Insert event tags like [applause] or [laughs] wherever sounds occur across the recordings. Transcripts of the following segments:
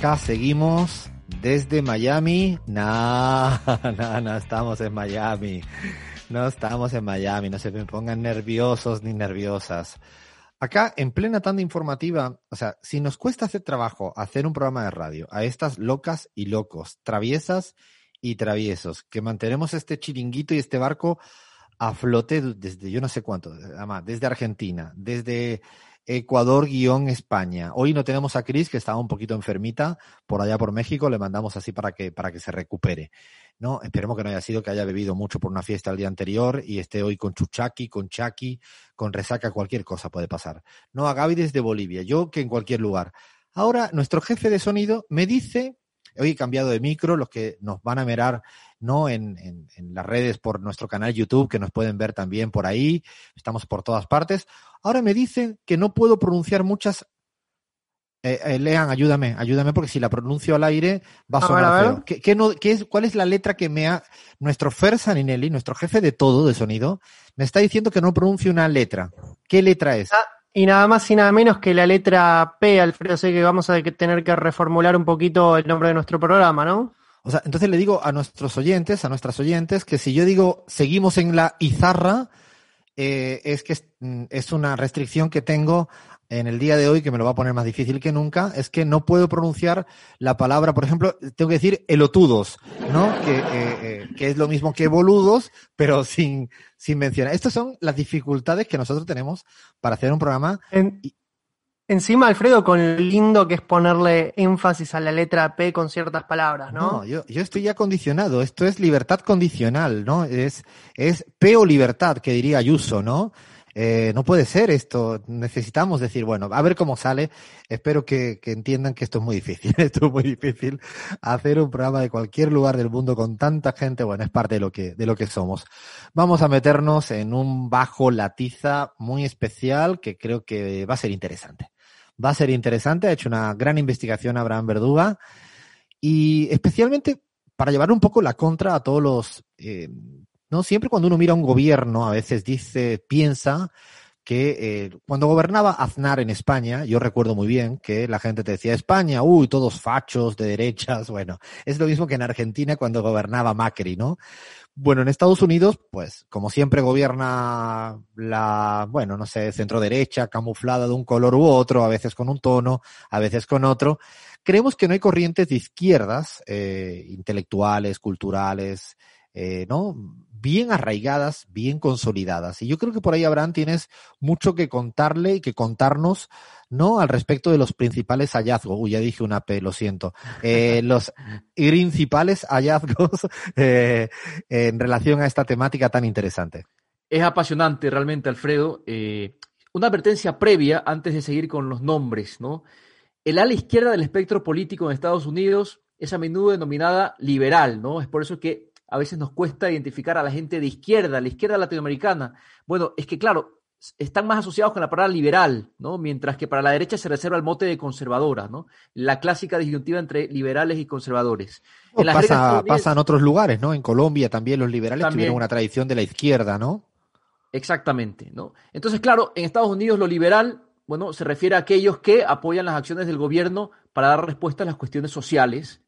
Acá seguimos desde Miami. No, [laughs] no, no estamos en Miami. No estamos en Miami. No se me pongan nerviosos ni nerviosas. Acá, en plena tanda informativa, o sea, si nos cuesta hacer trabajo, hacer un programa de radio a estas locas y locos, traviesas y traviesos, que mantenemos este chiringuito y este barco a flote desde yo no sé cuánto, además, desde Argentina, desde Ecuador-España. Hoy no tenemos a Cris, que estaba un poquito enfermita por allá por México, le mandamos así para que, para que se recupere. ¿no? Esperemos que no haya sido que haya bebido mucho por una fiesta el día anterior y esté hoy con chuchaki, con chaki, con resaca, cualquier cosa puede pasar. No, a Gaby desde Bolivia, yo que en cualquier lugar. Ahora, nuestro jefe de sonido me dice, hoy he cambiado de micro, los que nos van a mirar ¿no? En, en, en, las redes por nuestro canal YouTube, que nos pueden ver también por ahí, estamos por todas partes. Ahora me dicen que no puedo pronunciar muchas. Eh, eh, Lean, ayúdame, ayúdame, porque si la pronuncio al aire va a sonar a ver, a ver. feo. ¿Qué, qué no, qué es, ¿Cuál es la letra que me ha. Nuestro Fer Saninelli, nuestro jefe de todo de sonido, me está diciendo que no pronuncie una letra. ¿Qué letra es? Ah, y nada más y nada menos que la letra P, Alfredo, sé que vamos a tener que reformular un poquito el nombre de nuestro programa, ¿no? O sea, entonces le digo a nuestros oyentes, a nuestras oyentes, que si yo digo seguimos en la Izarra, eh, es que es, es, una restricción que tengo en el día de hoy, que me lo va a poner más difícil que nunca, es que no puedo pronunciar la palabra, por ejemplo, tengo que decir elotudos, ¿no? Que, eh, eh, que es lo mismo que boludos, pero sin, sin mencionar. Estas son las dificultades que nosotros tenemos para hacer un programa. En... Encima, Alfredo, con lo lindo que es ponerle énfasis a la letra P con ciertas palabras, ¿no? No, yo, estoy ya condicionado. Esto es libertad condicional, ¿no? Es, es P o libertad, que diría Ayuso, ¿no? Eh, no puede ser esto. Necesitamos decir, bueno, a ver cómo sale. Espero que, que, entiendan que esto es muy difícil. [laughs] Esto es muy difícil. Hacer un programa de cualquier lugar del mundo con tanta gente, bueno, es parte de lo que, de lo que somos. Vamos a meternos en un bajo latiza muy especial que creo que va a ser interesante va a ser interesante. Ha hecho una gran investigación Abraham Verduga y especialmente para llevar un poco la contra a todos los, eh, no siempre cuando uno mira un gobierno a veces dice, piensa que eh, cuando gobernaba Aznar en España, yo recuerdo muy bien que la gente te decía España, uy, todos fachos de derechas, [laughs] bueno, es lo mismo que en Argentina cuando gobernaba Macri, ¿no? Bueno, en Estados Unidos, pues, como siempre gobierna la, bueno, no sé, centro derecha, camuflada de un color u otro, a veces con un tono, a veces con otro. Creemos que no hay corrientes de izquierdas, eh, intelectuales, culturales, eh, ¿no? Bien arraigadas, bien consolidadas. Y yo creo que por ahí, Abraham, tienes mucho que contarle y que contarnos ¿no? Al respecto de los principales hallazgos. Uy, ya dije una P, lo siento. Eh, [laughs] los principales hallazgos [laughs] eh, en relación a esta temática tan interesante. Es apasionante realmente, Alfredo. Una advertencia previa antes de seguir con los nombres, ¿no? El ala izquierda del espectro político en Estados Unidos es a menudo denominada liberal, ¿no? Es por eso que a veces nos cuesta identificar a la gente de izquierda, la izquierda latinoamericana. Bueno, es que claro, están más asociados con la palabra liberal, ¿no? Mientras que para la derecha se reserva el mote de conservadora, ¿no? La clásica disyuntiva entre liberales y conservadores. En pasa, pasa, en otros lugares, ¿no? En Colombia también los liberales también, tuvieron una tradición de la izquierda, ¿no? Exactamente, ¿no? Entonces, claro, en Estados Unidos lo liberal, bueno, se refiere a aquellos que apoyan las acciones del gobierno para dar respuesta a las cuestiones sociales,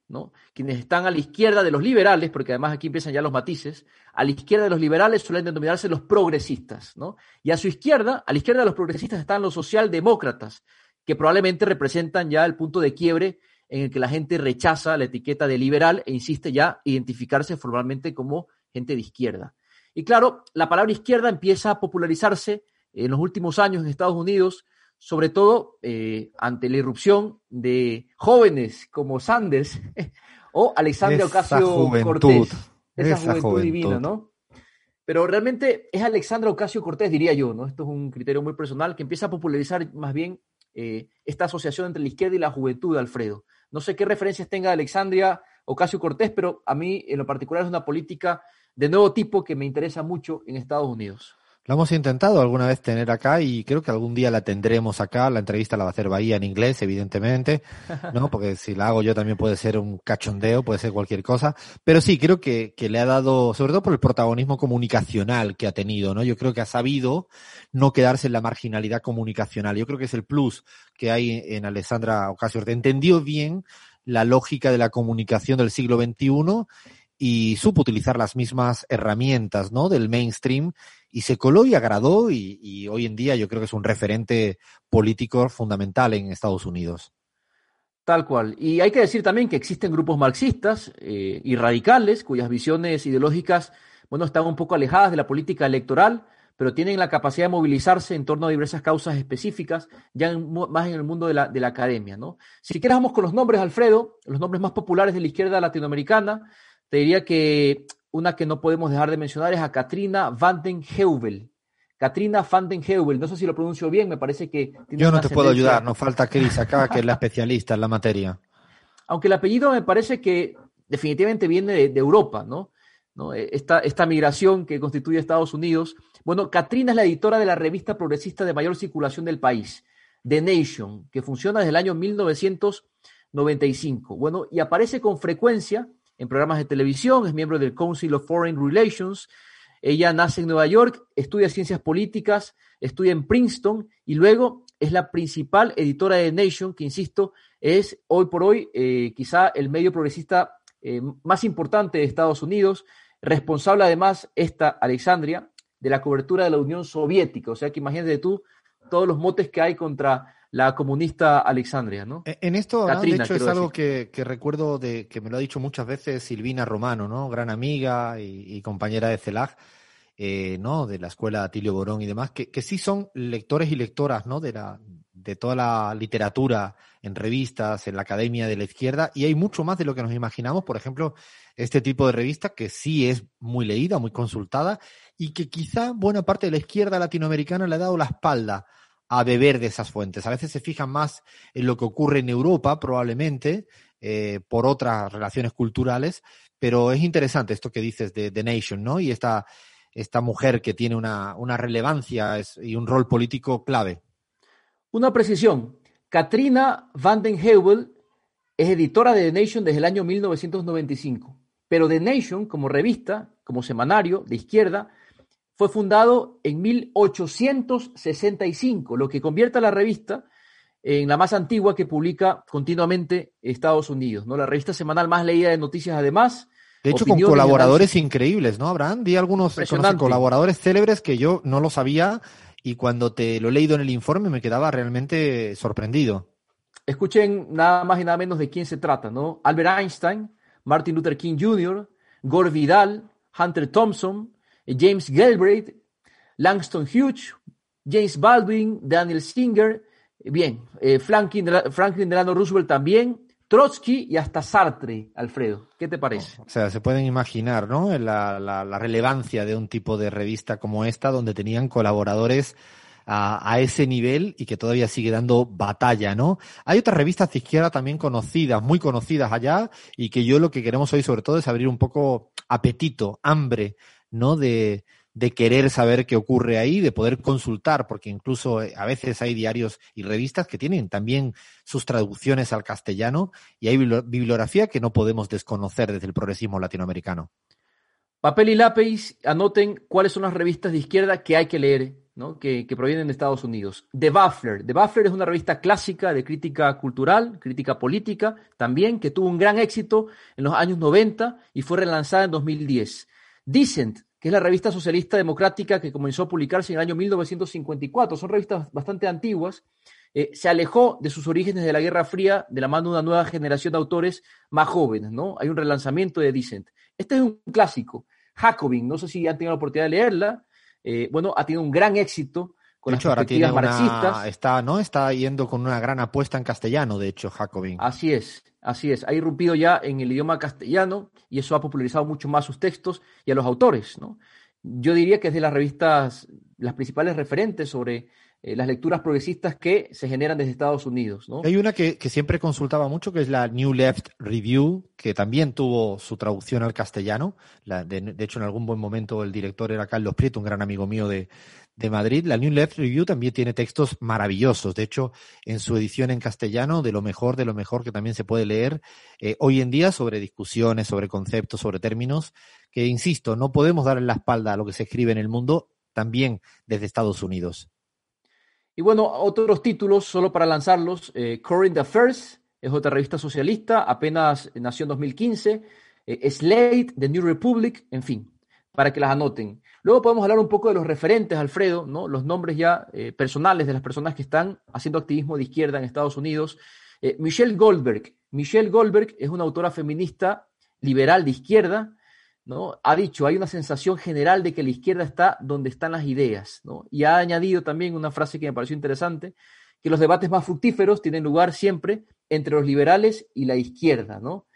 Quienes están a la izquierda de los liberales, porque además aquí empiezan ya los matices, a la izquierda de los liberales suelen denominarse los progresistas, ¿no? Y a su izquierda, a la izquierda de los progresistas están los socialdemócratas, que probablemente representan ya el punto de quiebre en el que la gente rechaza la etiqueta de liberal e insiste ya identificarse formalmente como gente de izquierda. Y claro, la palabra izquierda empieza a popularizarse en los últimos años en Estados Unidos, sobre todo eh, ante la irrupción de jóvenes como Sanders, [laughs] o Alexandria Ocasio Cortés. Esa, juventud, divina, ¿no? Pero realmente es Alexandra Ocasio Cortés, diría yo, ¿no? Esto es un criterio muy personal que empieza a popularizar más bien eh, esta asociación entre la izquierda y la juventud, Alfredo. No sé qué referencias tenga Alexandria Ocasio Cortés, pero a mí en lo particular es una política de nuevo tipo que me interesa mucho en Estados Unidos. Lo hemos intentado alguna vez tener acá y creo que algún día la tendremos acá. La entrevista la va a hacer Bahía en inglés, evidentemente, ¿no? [laughs] Porque si la hago yo también puede ser un cachondeo, puede ser cualquier cosa. Pero sí, creo que, que le ha dado, sobre todo por el protagonismo comunicacional que ha tenido, ¿no? Yo creo que ha sabido no quedarse en la marginalidad comunicacional. Yo creo que es el plus que hay en Alessandra Ocasio. Entendió bien la lógica de la comunicación del siglo XXI y supo utilizar las mismas herramientas, ¿no? Del mainstream y se coló y agradó y, hoy en día yo creo que es un referente político fundamental en Estados Unidos. Tal cual. Y hay que decir también que existen grupos marxistas eh, y radicales cuyas visiones ideológicas, bueno, están un poco alejadas de la política electoral, pero tienen la capacidad de movilizarse en torno a diversas causas específicas, ya más en el mundo de la, de la academia, ¿no? Si quieres vamos con los nombres, Alfredo, los nombres más populares de la izquierda latinoamericana. Te diría que una que no podemos dejar de mencionar es a Katrina van den Heuvel. Katrina van den Heuvel, no sé si lo pronuncio bien, me parece que... Yo no te puedo ayudar, nos falta Cris acá, que es la especialista en la materia. Aunque el apellido me parece que definitivamente viene de, Europa, ¿no? ¿no? Esta, esta migración que constituye Estados Unidos. Bueno, Katrina es la editora de la revista progresista de mayor circulación del país, The Nation, que funciona desde el año 1995. Bueno, y aparece con frecuencia en programas de televisión, es miembro del Council of Foreign Relations. Ella nace en Nueva York, estudia ciencias políticas, estudia en Princeton y luego es la principal editora de Nation, que insisto, es hoy por hoy eh, quizá el medio progresista eh, más importante de Estados Unidos, responsable además esta Alexandria de la cobertura de la Unión Soviética. O sea que imagínate tú todos los motes que hay contra la comunista Alexandria, ¿no? E, en esto, de hecho, es algo que, recuerdo de que me lo ha dicho muchas veces Silvina Romano, ¿no? Gran amiga y, compañera de CELAG, eh, ¿no? De la escuela Atilio Borón y demás, que, que sí son lectores y lectoras, ¿no? De la, de toda la literatura en revistas, en la academia de la izquierda, y hay mucho más de lo que nos imaginamos. Por ejemplo, este tipo de revista que sí es muy leída, muy consultada, y que quizá buena parte de la izquierda latinoamericana le ha dado la espalda a beber de esas fuentes. A veces se fijan más en lo que ocurre en Europa, probablemente, eh, por otras relaciones culturales, pero es interesante esto que dices de The Nation, ¿no? Y esta, esta mujer que tiene una, una relevancia y un rol político clave. Una precisión. Katrina van den Heuvel es editora de The Nation desde el año 1995, pero The Nation, como revista, como semanario de izquierda, fue fundado en 1865, lo que convierte a la revista en la más antigua que publica continuamente Estados Unidos, ¿no? La revista semanal más leída de noticias, además. De hecho, con colaboradores increíbles, ¿no, Abraham? Vi algunos colaboradores célebres que yo no lo sabía y cuando te lo he leído en el informe me quedaba realmente sorprendido. Escuchen nada más y nada menos de quién se trata, ¿no? Albert Einstein, Martin Luther King Jr., Gore Vidal, Hunter Thompson, James Galbraith, Langston Hughes, James Baldwin, Daniel Singer, bien, eh, Franklin, Franklin Delano Roosevelt también, Trotsky y hasta Sartre, Alfredo. ¿Qué te parece? O sea, se pueden imaginar, ¿no? La, relevancia de un tipo de revista como esta, donde tenían colaboradores a, a, ese nivel y que todavía sigue dando batalla, ¿no? Hay otras revistas de izquierda también conocidas, muy conocidas allá, y que yo lo que queremos hoy sobre todo es abrir un poco apetito, hambre ¿no? De, de querer saber qué ocurre ahí, de poder consultar, porque incluso eh, a veces hay diarios y revistas que tienen también sus traducciones al castellano y hay bibliografía que no podemos desconocer desde el progresismo latinoamericano. Papel y lápiz, anoten cuáles son las revistas de izquierda que hay que leer, ¿no? que, que provienen de Estados Unidos. The Buffler. The Buffler es una revista clásica de crítica cultural, crítica política, también, que tuvo un gran éxito en los años 90 y fue relanzada en 2010. Decent, que es la revista socialista democrática que comenzó a publicarse en el año 1954. Son revistas bastante antiguas. Eh, se alejó de sus orígenes de la Guerra Fría de la mano de una nueva generación de autores más jóvenes, ¿no? Hay un relanzamiento de Decent. Este es un clásico. Jacobin, no sé si han tenido la oportunidad de leerla. Eh, bueno, ha tenido un gran éxito con de hecho, ahora tiene marxistas. está, ¿no? Está yendo con una gran apuesta en castellano, de hecho, Jacobin. Así es, así es. Ha irrumpido ya en el idioma castellano y eso ha popularizado mucho más sus textos y a los autores, ¿no? Yo diría que es de las revistas, las principales referentes sobre eh, las lecturas progresistas que se generan desde Estados Unidos. ¿no? Hay una que, siempre consultaba mucho, que es la New Left Review, que también tuvo su traducción al castellano. de, hecho, en algún buen momento el director era Carlos Prieto, un gran amigo mío de, Madrid. La New Left Review también tiene textos maravillosos. De hecho, en su edición en castellano, de lo mejor, de lo mejor que también se puede leer eh, hoy en día sobre discusiones, sobre conceptos, sobre términos, que, insisto, no podemos dar en la espalda a lo que se escribe en el mundo, también desde Estados Unidos. Y bueno, otros títulos, solo para lanzarlos, eh, Current Affairs, es otra revista socialista, apenas nació en 2015, eh, Slate, The New Republic, en fin, para que las anoten. Luego podemos hablar un poco de los referentes, Alfredo, ¿no? los nombres ya eh, personales de las personas que están haciendo activismo de izquierda en Estados Unidos. Eh, Michelle Goldberg. Michelle Goldberg es una autora feminista liberal de izquierda, ¿no? Ha dicho, hay una sensación general de que la izquierda está donde están las ideas, ¿no? Y ha añadido también una frase que me pareció interesante, que los debates más fructíferos tienen lugar siempre entre los liberales y la izquierda, ¿no?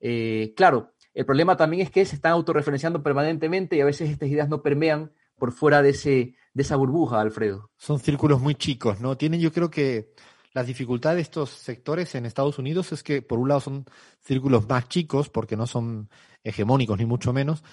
Eh, claro, el problema también es que se están autorreferenciando permanentemente y a veces estas ideas no permean por fuera de, ese, de esa burbuja, Alfredo. Son círculos muy chicos, ¿no? Tienen, yo creo que la dificultad de estos sectores en Estados Unidos es que, por un lado, son círculos más chicos, porque no son hegemónicos ni mucho menos,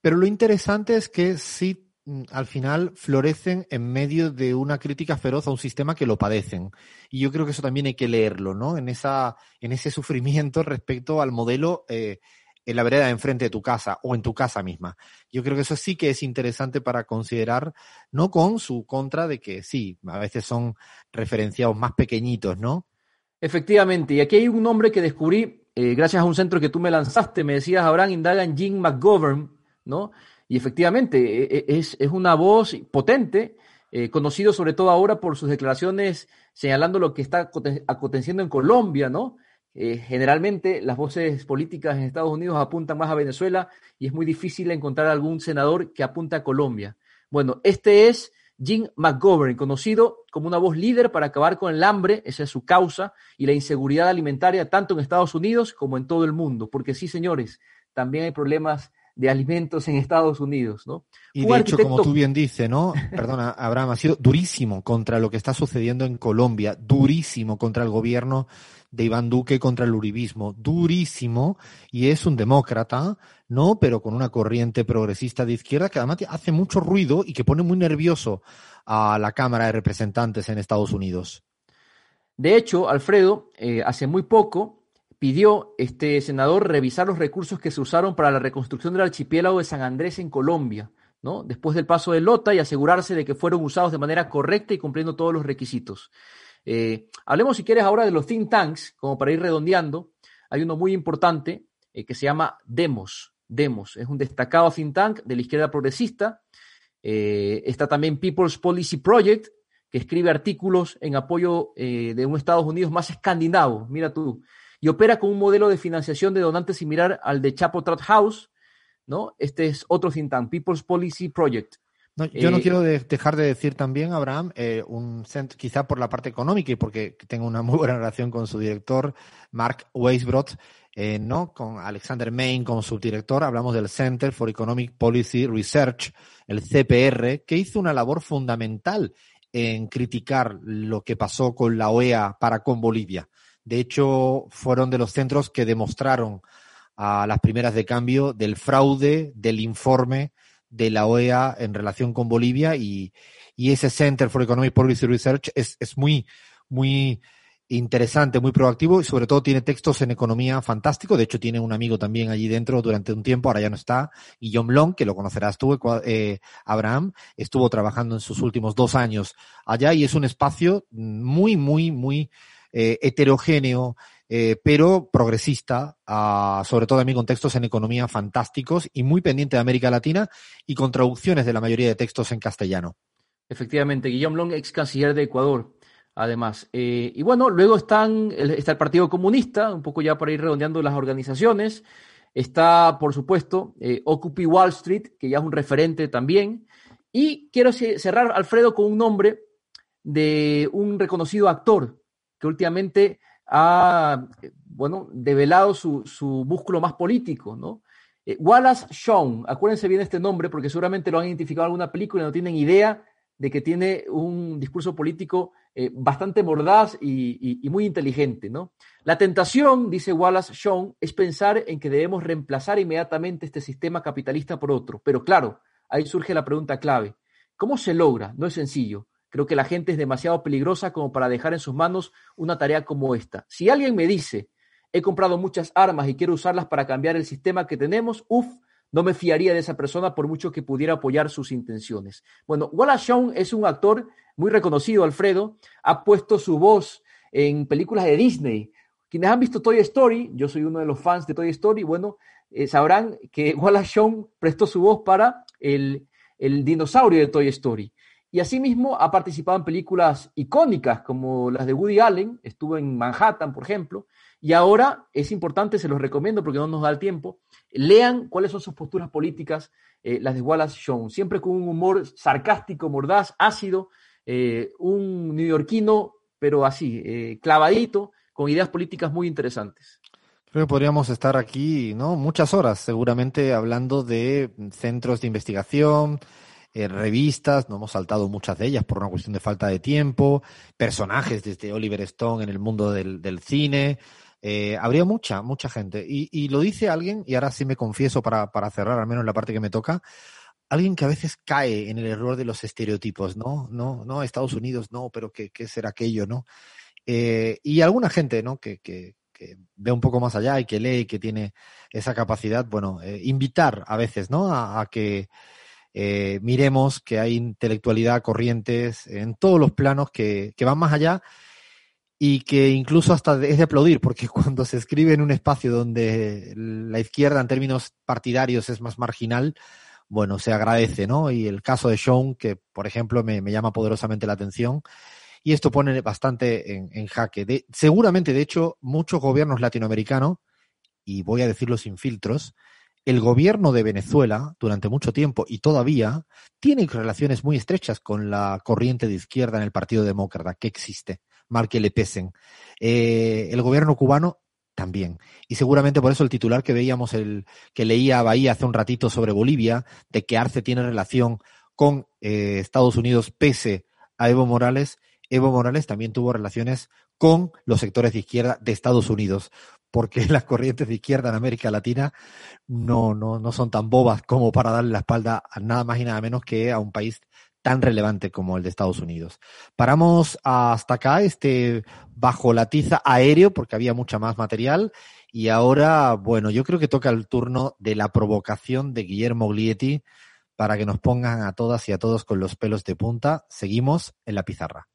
pero lo interesante es que sí, mm, al final, florecen en medio de una crítica feroz a un sistema que lo padecen. Y yo creo que eso también hay que leerlo, ¿no? En, esa, en ese sufrimiento [laughs] respecto al modelo eh, en la vereda de enfrente de tu casa o en tu casa misma. Yo creo que eso sí que es interesante para considerar, no con su contra de que sí, a veces son referenciados más pequeñitos, ¿no? Efectivamente, y aquí hay un nombre que descubrí eh, gracias a un centro que tú me lanzaste, me decías, Abraham, indaga en Jim McGovern, ¿no? Y efectivamente, e, e, es, es una voz potente, eh, conocido sobre todo ahora por sus declaraciones señalando lo que está aconteciendo en Colombia, ¿no? Eh, generalmente las voces políticas en Estados Unidos apuntan más a Venezuela y es muy difícil encontrar algún senador que apunte a Colombia. Bueno, este es Jim McGovern, conocido como una voz líder para acabar con el hambre, esa es su causa, y la inseguridad alimentaria tanto en Estados Unidos como en todo el mundo. Porque sí, señores, también hay problemas de alimentos en Estados Unidos, ¿no? Y de hecho, como tú bien dices, ¿no? [laughs] Perdona, Abraham, ha sido durísimo contra lo que está sucediendo en Colombia, durísimo contra el gobierno de Iván Duque contra el uribismo, durísimo, y es un demócrata, ¿no? Pero con una corriente progresista de izquierda que además hace mucho ruido y que pone muy nervioso a la Cámara de Representantes en Estados Unidos. De hecho, Alfredo, eh, hace muy poco pidió este senador revisar los recursos que se usaron para la reconstrucción del archipiélago de San Andrés en Colombia, ¿no? Después del paso de Lota y asegurarse de que fueron usados de manera correcta y cumpliendo todos los requisitos. Eh, hablemos, si quieres, ahora de los think tanks, como para ir redondeando. Hay uno muy importante eh, que se llama Demos. Demos es un destacado think tank de la izquierda progresista. Eh, está también People's Policy Project, que escribe artículos en apoyo de un Estados Unidos más escandinavo, mira tú, y opera con un modelo de financiación de donantes similar al de Chapo Trot House, ¿no? Este es otro think tank, People's Policy Project. No, yo no eh, quiero dejar de decir también, Abraham, eh, un quizá por la parte económica y porque tengo una muy buena relación con su director, Mark Weisbrot, eh, ¿no? Con Alexander Main como subdirector, hablamos del Center for Economic Policy Research, el CPR, que hizo una labor fundamental en criticar lo que pasó con la OEA para con Bolivia. De hecho, fueron de los centros que demostraron a las primeras de cambio del fraude del informe de la OEA en relación con Bolivia y, ese Center for Economic Policy Research es, es muy, muy interesante, muy proactivo y sobre todo tiene textos en economía fantástico. De hecho, tiene un amigo también allí dentro durante un tiempo, ahora ya no está, Guillaume Long, que lo conocerás tú, eh, Abraham, estuvo trabajando en sus últimos dos años allá y es un espacio muy, muy, muy eh, heterogéneo eh, pero progresista, sobre todo en mi contextos en economía fantásticos y muy pendiente de América Latina y con traducciones de la mayoría de textos en castellano. Efectivamente, Guillaume Long, ex canciller de Ecuador, además. Eh, y bueno, luego están, está el Partido Comunista, un poco ya para ir redondeando las organizaciones. Está, por supuesto, eh, Occupy Wall Street, que ya es un referente también. Y quiero cerrar, Alfredo, con un nombre de un reconocido actor que últimamente ha, bueno, develado su, su músculo más político, ¿no? Eh, Wallace Shawn, acuérdense bien este nombre porque seguramente lo han identificado en alguna película y no tienen idea de que tiene un discurso político eh, bastante mordaz y, muy inteligente, ¿no? La tentación, dice Wallace Shawn, es pensar en que debemos reemplazar inmediatamente este sistema capitalista por otro. Pero claro, ahí surge la pregunta clave. ¿Cómo se logra? No es sencillo. Creo que la gente es demasiado peligrosa como para dejar en sus manos una tarea como esta. Si alguien me dice, he comprado muchas armas y quiero usarlas para cambiar el sistema que tenemos, uff, no me fiaría de esa persona por mucho que pudiera apoyar sus intenciones. Bueno, Wallace Shawn es un actor muy reconocido, Alfredo, ha puesto su voz en películas de Disney. Quienes han visto Toy Story, yo soy uno de los fans de Toy Story, bueno, eh, sabrán que [laughs] Wallace Shawn prestó su voz para el, el dinosaurio de Toy Story. Y asimismo ha participado en películas icónicas como las de Woody Allen, estuvo en Manhattan, por ejemplo, y ahora es importante, se los recomiendo porque no nos da el tiempo, lean cuáles son sus posturas políticas, eh, las de Wallace Shawn, siempre con un humor sarcástico, mordaz, ácido, eh, un neoyorquino, pero así, eh, clavadito, con ideas políticas muy interesantes. Creo que podríamos estar aquí, ¿no? Muchas horas, seguramente, hablando de centros de investigación, revistas, no hemos saltado muchas de ellas por una cuestión de falta de tiempo, personajes desde Oliver Stone en el mundo del, cine, eh, habría mucha, mucha gente. Y, lo dice alguien, y ahora sí me confieso para, para cerrar, al menos la parte que me toca, alguien que a veces cae en el error de los estereotipos, ¿no? No, no, Estados Unidos, no, pero ¿qué, qué será aquello, no? Eh, y alguna gente, ¿no? Que, que, ve un poco más allá y que lee y que tiene esa capacidad, bueno, eh, invitar a veces, ¿no? A, que miremos que hay intelectualidad, corrientes en todos los planos que, que van más allá y que incluso hasta es de aplaudir, porque [laughs] cuando se escribe en un espacio donde la izquierda en términos partidarios es más marginal, bueno, se agradece, ¿no? Y el caso de Sean, que por ejemplo me, llama poderosamente la atención, y esto pone bastante en, jaque. De, seguramente, de hecho, muchos gobiernos latinoamericanos, y voy a decirlo sin filtros, el gobierno de Venezuela durante mucho tiempo y todavía tiene relaciones muy estrechas con la corriente de izquierda en el Partido Demócrata que existe mal que le pesen. Eh, el gobierno cubano también. Y seguramente por eso el titular que veíamos, el que leía Bahía hace un ratito sobre Bolivia, de que Arce tiene relación con eh, Estados Unidos pese a Evo Morales, Evo Morales también tuvo relaciones con los sectores de izquierda de Estados Unidos, porque [laughs] las corrientes de izquierda en América Latina no, no, no son tan bobas como para darle la espalda a nada más y nada menos que a un país tan relevante como el de Estados Unidos. Paramos hasta acá, este bajo la tiza aéreo, porque había mucha más material. Y ahora, bueno, yo creo que toca el turno de la provocación de Guillermo Glietti para que nos pongan a todas y a todos con los pelos de punta. Seguimos en la pizarra.